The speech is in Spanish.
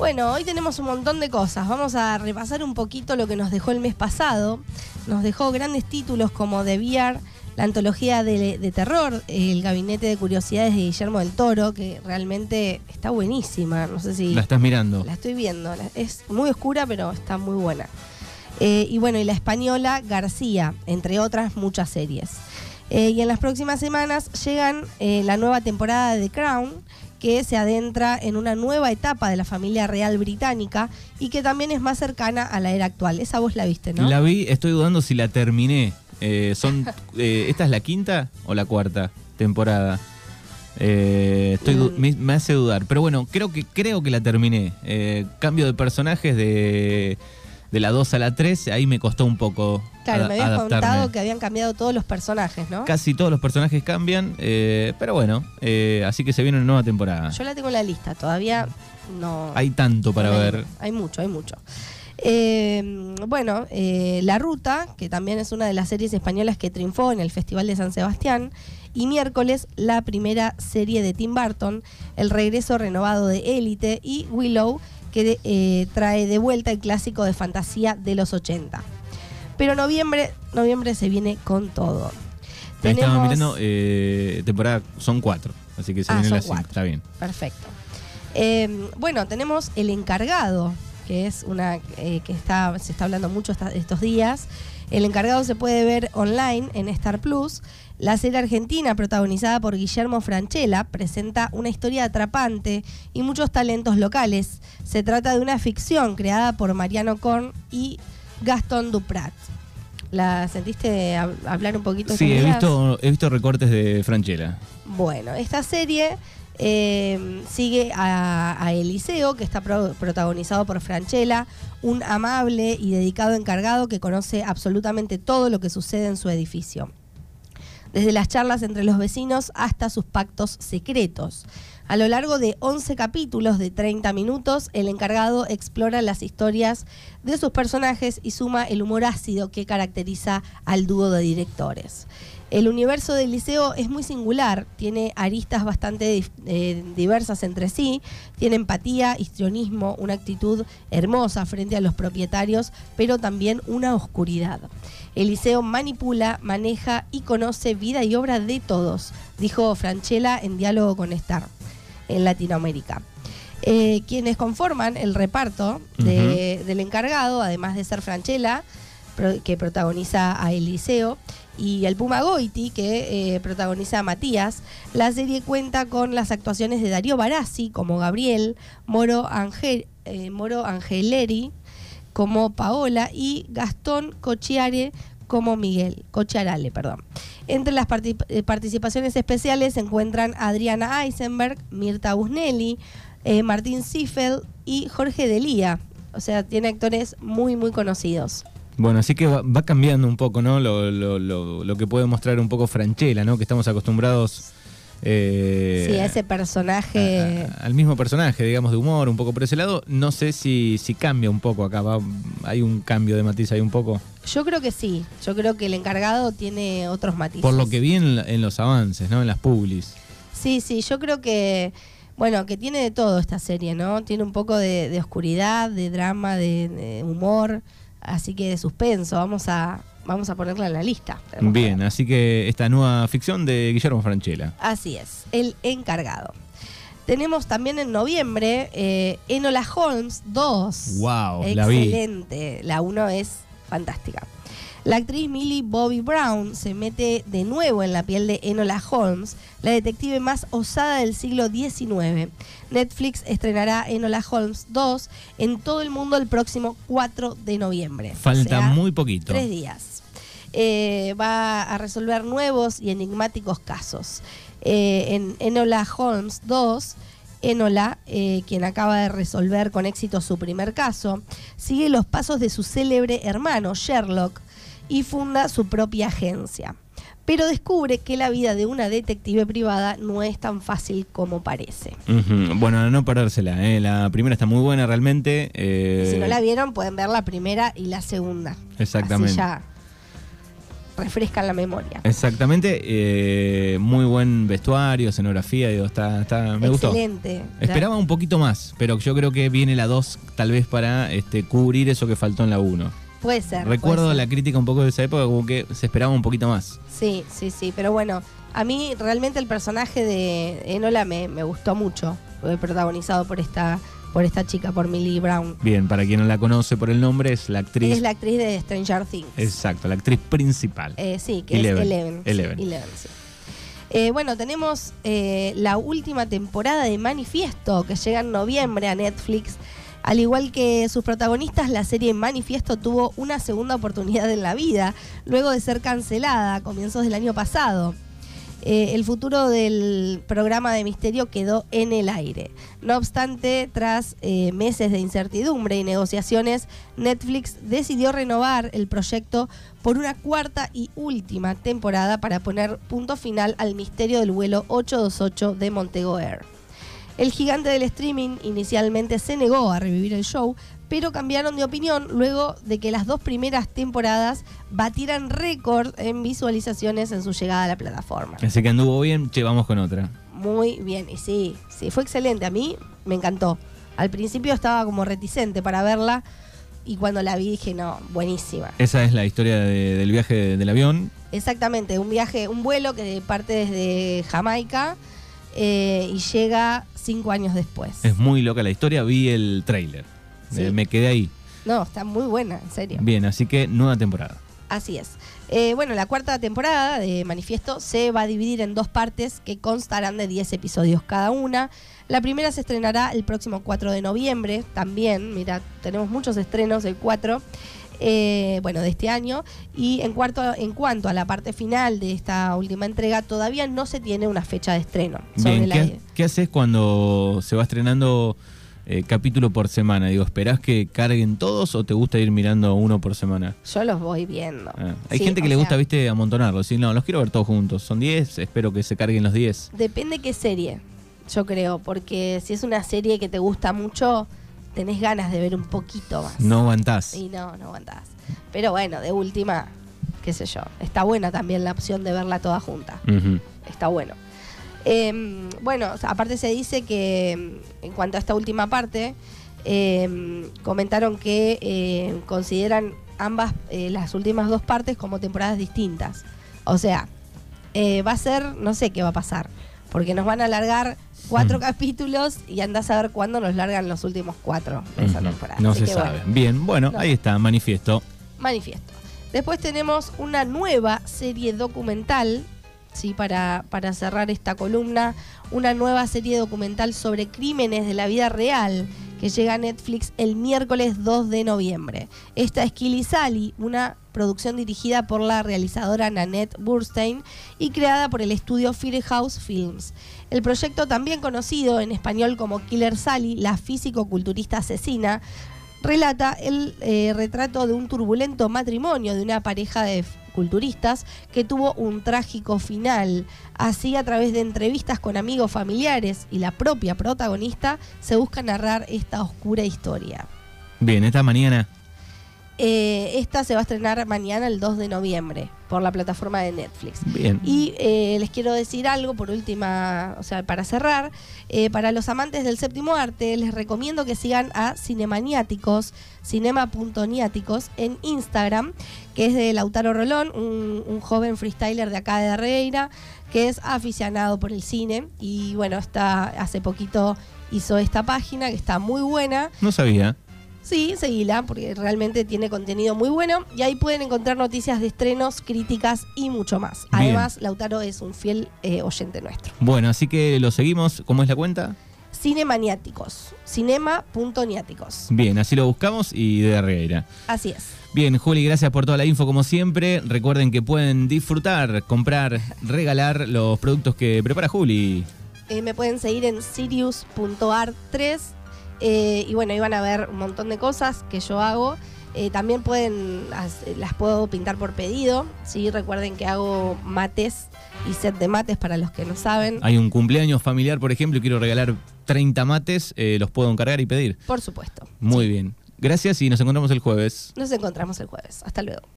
Bueno, hoy tenemos un montón de cosas. Vamos a repasar un poquito lo que nos dejó el mes pasado. Nos dejó grandes títulos como The VR, la antología de, de terror, El Gabinete de Curiosidades de Guillermo del Toro, que realmente está buenísima. No sé si. La estás mirando. La estoy viendo. Es muy oscura, pero está muy buena. Eh, y bueno, y la española García, entre otras muchas series. Eh, y en las próximas semanas llegan eh, la nueva temporada de The Crown, que se adentra en una nueva etapa de la familia real británica y que también es más cercana a la era actual. Esa vos la viste, ¿no? La vi, estoy dudando si la terminé. Eh, son, eh, ¿Esta es la quinta o la cuarta temporada? Eh, estoy Mm. me, me hace dudar. Pero bueno, creo que, creo que la terminé. Cambio de personajes de, de la 2 a la 3, ahí me costó un poco claro, me habías adaptarme. contado que habían cambiado todos los personajes, ¿no? Casi todos los personajes cambian, eh, pero bueno, eh, así que se viene una nueva temporada. Yo la tengo en la lista, todavía no. Hay tanto para Hay- ver. Hay mucho, hay mucho. Eh, bueno, eh, La Ruta, que también es una de las series españolas que triunfó en el Festival de San Sebastián. Y miércoles, la primera serie de Tim Burton, el regreso renovado de Élite y Willow, que eh, trae de vuelta el clásico de fantasía de los 80. Pero noviembre, noviembre se viene con todo. Tenemos- mirando, eh, temporada son cuatro, así que se Ah, viene la cinco, está bien. Perfecto. Eh, bueno, tenemos El Encargado, que es una eh, que está, se está hablando mucho esta- estos días. El Encargado se puede ver online en Star Plus. La serie argentina, protagonizada por Guillermo Franchella, presenta una historia atrapante y muchos talentos locales. Se trata de una ficción creada por Mariano Korn y Gastón Duprat. ¿La sentiste hab- hablar un poquito Sí, he visto, he visto recortes de Franchella. Bueno, esta serie eh, sigue a, Eliseo, que está pro- protagonizado por Franchella, un amable y dedicado encargado que conoce absolutamente todo lo que sucede en su edificio. Desde las charlas entre los vecinos hasta sus pactos secretos. A lo largo de 11 capítulos de 30 minutos, el encargado explora las historias de sus personajes y suma el humor ácido que caracteriza al dúo de directores. El universo del liceo es muy singular, tiene aristas bastante eh, diversas entre sí, tiene empatía, histrionismo, una actitud hermosa frente a los propietarios, pero también una oscuridad. El liceo manipula, maneja y conoce vida y obra de todos, dijo Franchella en diálogo con Star en Latinoamérica. Eh, quienes conforman el reparto de- del encargado, además de ser Franchella, que protagoniza a Eliseo, y el Puma Goiti, que eh, protagoniza a Matías, la serie cuenta con las actuaciones de Darío Barassi como Gabriel, Moro, Angel, eh, Moro Angeleri como Paola y Gastón Cochiare como Miguel, Cochiarale, perdón. Entre las eh, participaciones especiales se encuentran Adriana Eisenberg, Mirta Busnelli, Martín Ziffel y Jorge Delía. O sea, tiene actores muy, muy conocidos. Bueno, así que va, va cambiando un poco, ¿no? Lo, lo- lo- lo que puede mostrar un poco Franchella, ¿no? Que estamos acostumbrados eh, sí, a ese personaje. a- al mismo personaje, digamos, de humor, un poco por ese lado. No sé si, si cambia un poco acá. va- hay un cambio de matiz ahí un poco. Yo creo que sí. Yo creo que el encargado tiene otros matices. Por lo que vi en, los avances, ¿no? En las publis. Sí, sí, yo creo que, bueno, que tiene de todo esta serie, ¿no? Tiene un poco de, de oscuridad, de drama, de, de humor, así que de suspenso. Vamos a, vamos a ponerla en la lista. Bien, así que esta nueva ficción de Guillermo Franchella. Así es, el encargado. Tenemos también en noviembre eh, Enola Holmes 2. Wow. Excelente. La 1 es fantástica. La actriz Millie Bobby Brown se mete de nuevo en la piel de Enola Holmes, la detective más osada del siglo XIX. Netflix estrenará Enola Holmes 2 en todo el mundo el próximo 4 de noviembre. Falta O sea, muy poquito. Tres días. Eh, va a resolver nuevos y enigmáticos casos. Eh, en Enola Holmes 2, Enola, eh, quien acaba de resolver con éxito su primer caso, sigue los pasos de su célebre hermano Sherlock y funda su propia agencia. Pero descubre que la vida de una detective privada no es tan fácil como parece. Bueno, no perdérsela, ¿eh? La primera está muy buena realmente. Eh, si no la vieron, pueden ver la primera y la segunda. Exactamente. Así ya refrescan la memoria. Exactamente, eh, muy buen vestuario, escenografía, digo, está, está, me gustó. Excelente. Esperaba un poquito más, pero yo creo que viene la 2 tal vez para este, cubrir eso que faltó en la 1. Puede ser. Recuerdo puede ser. la crítica un poco de esa época, como que se esperaba un poquito más. Sí, sí, sí, pero bueno, a mí realmente el personaje de Enola me, me gustó mucho, protagonizado por esta, por esta chica, por Millie Brown. Bien, para quien no la conoce por el nombre, es la actriz. Es la actriz de Stranger Things. Exacto, la actriz principal. Eh, sí, que Eleven. es Eleven. sí, Eleven. Eleven, sí. Eh, bueno, tenemos eh, la última temporada de Manifiesto que llega en noviembre a Netflix. Al igual que sus protagonistas, la serie Manifiesto tuvo una segunda oportunidad en la vida, luego de ser cancelada a comienzos del año pasado. Eh, el futuro del programa de misterio quedó en el aire. No obstante, tras eh, meses de incertidumbre y negociaciones, Netflix decidió renovar el proyecto por una cuarta y última temporada para poner punto final al misterio del vuelo 828 de Montego Air. El gigante del streaming inicialmente se negó a revivir el show, pero cambiaron de opinión luego de que las dos primeras temporadas batieran récord en visualizaciones en su llegada a la plataforma. Así que anduvo bien, che, vamos con otra. Muy bien, y sí, sí, fue excelente. A mí me encantó. Al principio estaba como reticente para verla y cuando la vi dije, no, buenísima. Esa es la historia de- del viaje de- del avión. Exactamente, un viaje, un vuelo que parte desde Jamaica eh, y llega cinco años después. Es muy loca la historia, vi el tráiler. Sí. Eh, me quedé ahí. No, está muy buena, en serio. Bien, así que nueva temporada. Así es. Eh, bueno, la cuarta temporada de Manifiesto se va a dividir en dos partes que constarán de 10 episodios cada una. La primera se estrenará el próximo 4 de noviembre, también, mira, tenemos muchos estrenos el 4, eh, bueno, de este año. Y en, cuarto, en cuanto a la parte final de esta última entrega, todavía no se tiene una fecha de estreno. Bien, la- ¿qué, qué haces cuando se va estrenando eh, capítulo por semana? Digo, ¿esperás que carguen todos o te gusta ir mirando uno por semana? Yo los voy viendo. Ah, Hay Sí, gente que le gusta, viste, amontonarlos. Sí, no, los quiero ver todos juntos. Son 10, espero que se carguen los 10. Depende qué serie, yo creo, porque si es una serie que te gusta mucho, tenés ganas de ver un poquito más. No aguantás. Y no, no aguantás. Pero bueno, de última, qué sé yo. Está buena también la opción de verla toda junta. Está bueno. Eh, bueno, aparte se dice que mm, en cuanto a esta última parte, eh, comentaron que eh, consideran ambas, eh, las últimas dos partes como temporadas distintas. O sea, eh, va a ser, no sé qué va a pasar, porque nos van a alargar cuatro Mm. capítulos y andás a ver cuándo nos largan los últimos cuatro de esa temporada. No Así se que, sabe. bueno, Bien, bueno, No. ahí está, manifiesto. manifiesto. Después tenemos una nueva serie documental, sí, para, para cerrar esta columna, una nueva serie documental sobre crímenes de la vida real que llega a Netflix el miércoles 2 de noviembre. Esta es Killy Sally, una producción dirigida por la realizadora Nanette Burstein y creada por el estudio Firehouse Films. El proyecto, también conocido en español como Killer Sally, la físico-culturista asesina, relata el eh, retrato de un turbulento matrimonio de una pareja de culturistas que tuvo un trágico final. Así, a través de entrevistas con amigos familiares y la propia protagonista, se busca narrar esta oscura historia. Bien, esta mañana. Eh, esta se va a estrenar mañana, el 2 de noviembre, por la plataforma de Netflix. Bien. Y eh, les quiero decir algo por última, o sea, para cerrar, eh, para los amantes del séptimo arte, les recomiendo que sigan a Cinemaniáticos, cinema.niáticos en Instagram, que es de Lautaro Rolón, un, un joven freestyler de acá de Arreira, que es aficionado por el cine y bueno, está hace poquito hizo esta página que está muy buena. No sabía. Sí, seguila, porque realmente tiene contenido muy bueno y ahí pueden encontrar noticias de estrenos, críticas y mucho más. Bien. Además, Lautaro es un fiel eh, oyente nuestro. Bueno, así que lo seguimos. ¿Cómo es la cuenta? Cinemaniáticos, cinema.niáticos. Bien, así lo buscamos y de Regueira. Así es. Bien, Juli, gracias por toda la info como siempre. Recuerden que pueden disfrutar, comprar, regalar los productos que prepara Juli. Eh, me pueden seguir en sirius.art3 eh, y bueno, van a ver un montón de cosas que yo hago. Eh, también pueden, las, las puedo pintar por pedido. ¿sí? Recuerden que hago mates y set de mates para los que no saben. Hay un cumpleaños familiar, por ejemplo, y quiero regalar 30 mates, eh, los puedo encargar y pedir. Por supuesto. Muy bien. Gracias y nos encontramos el jueves. Nos encontramos el jueves. Hasta luego.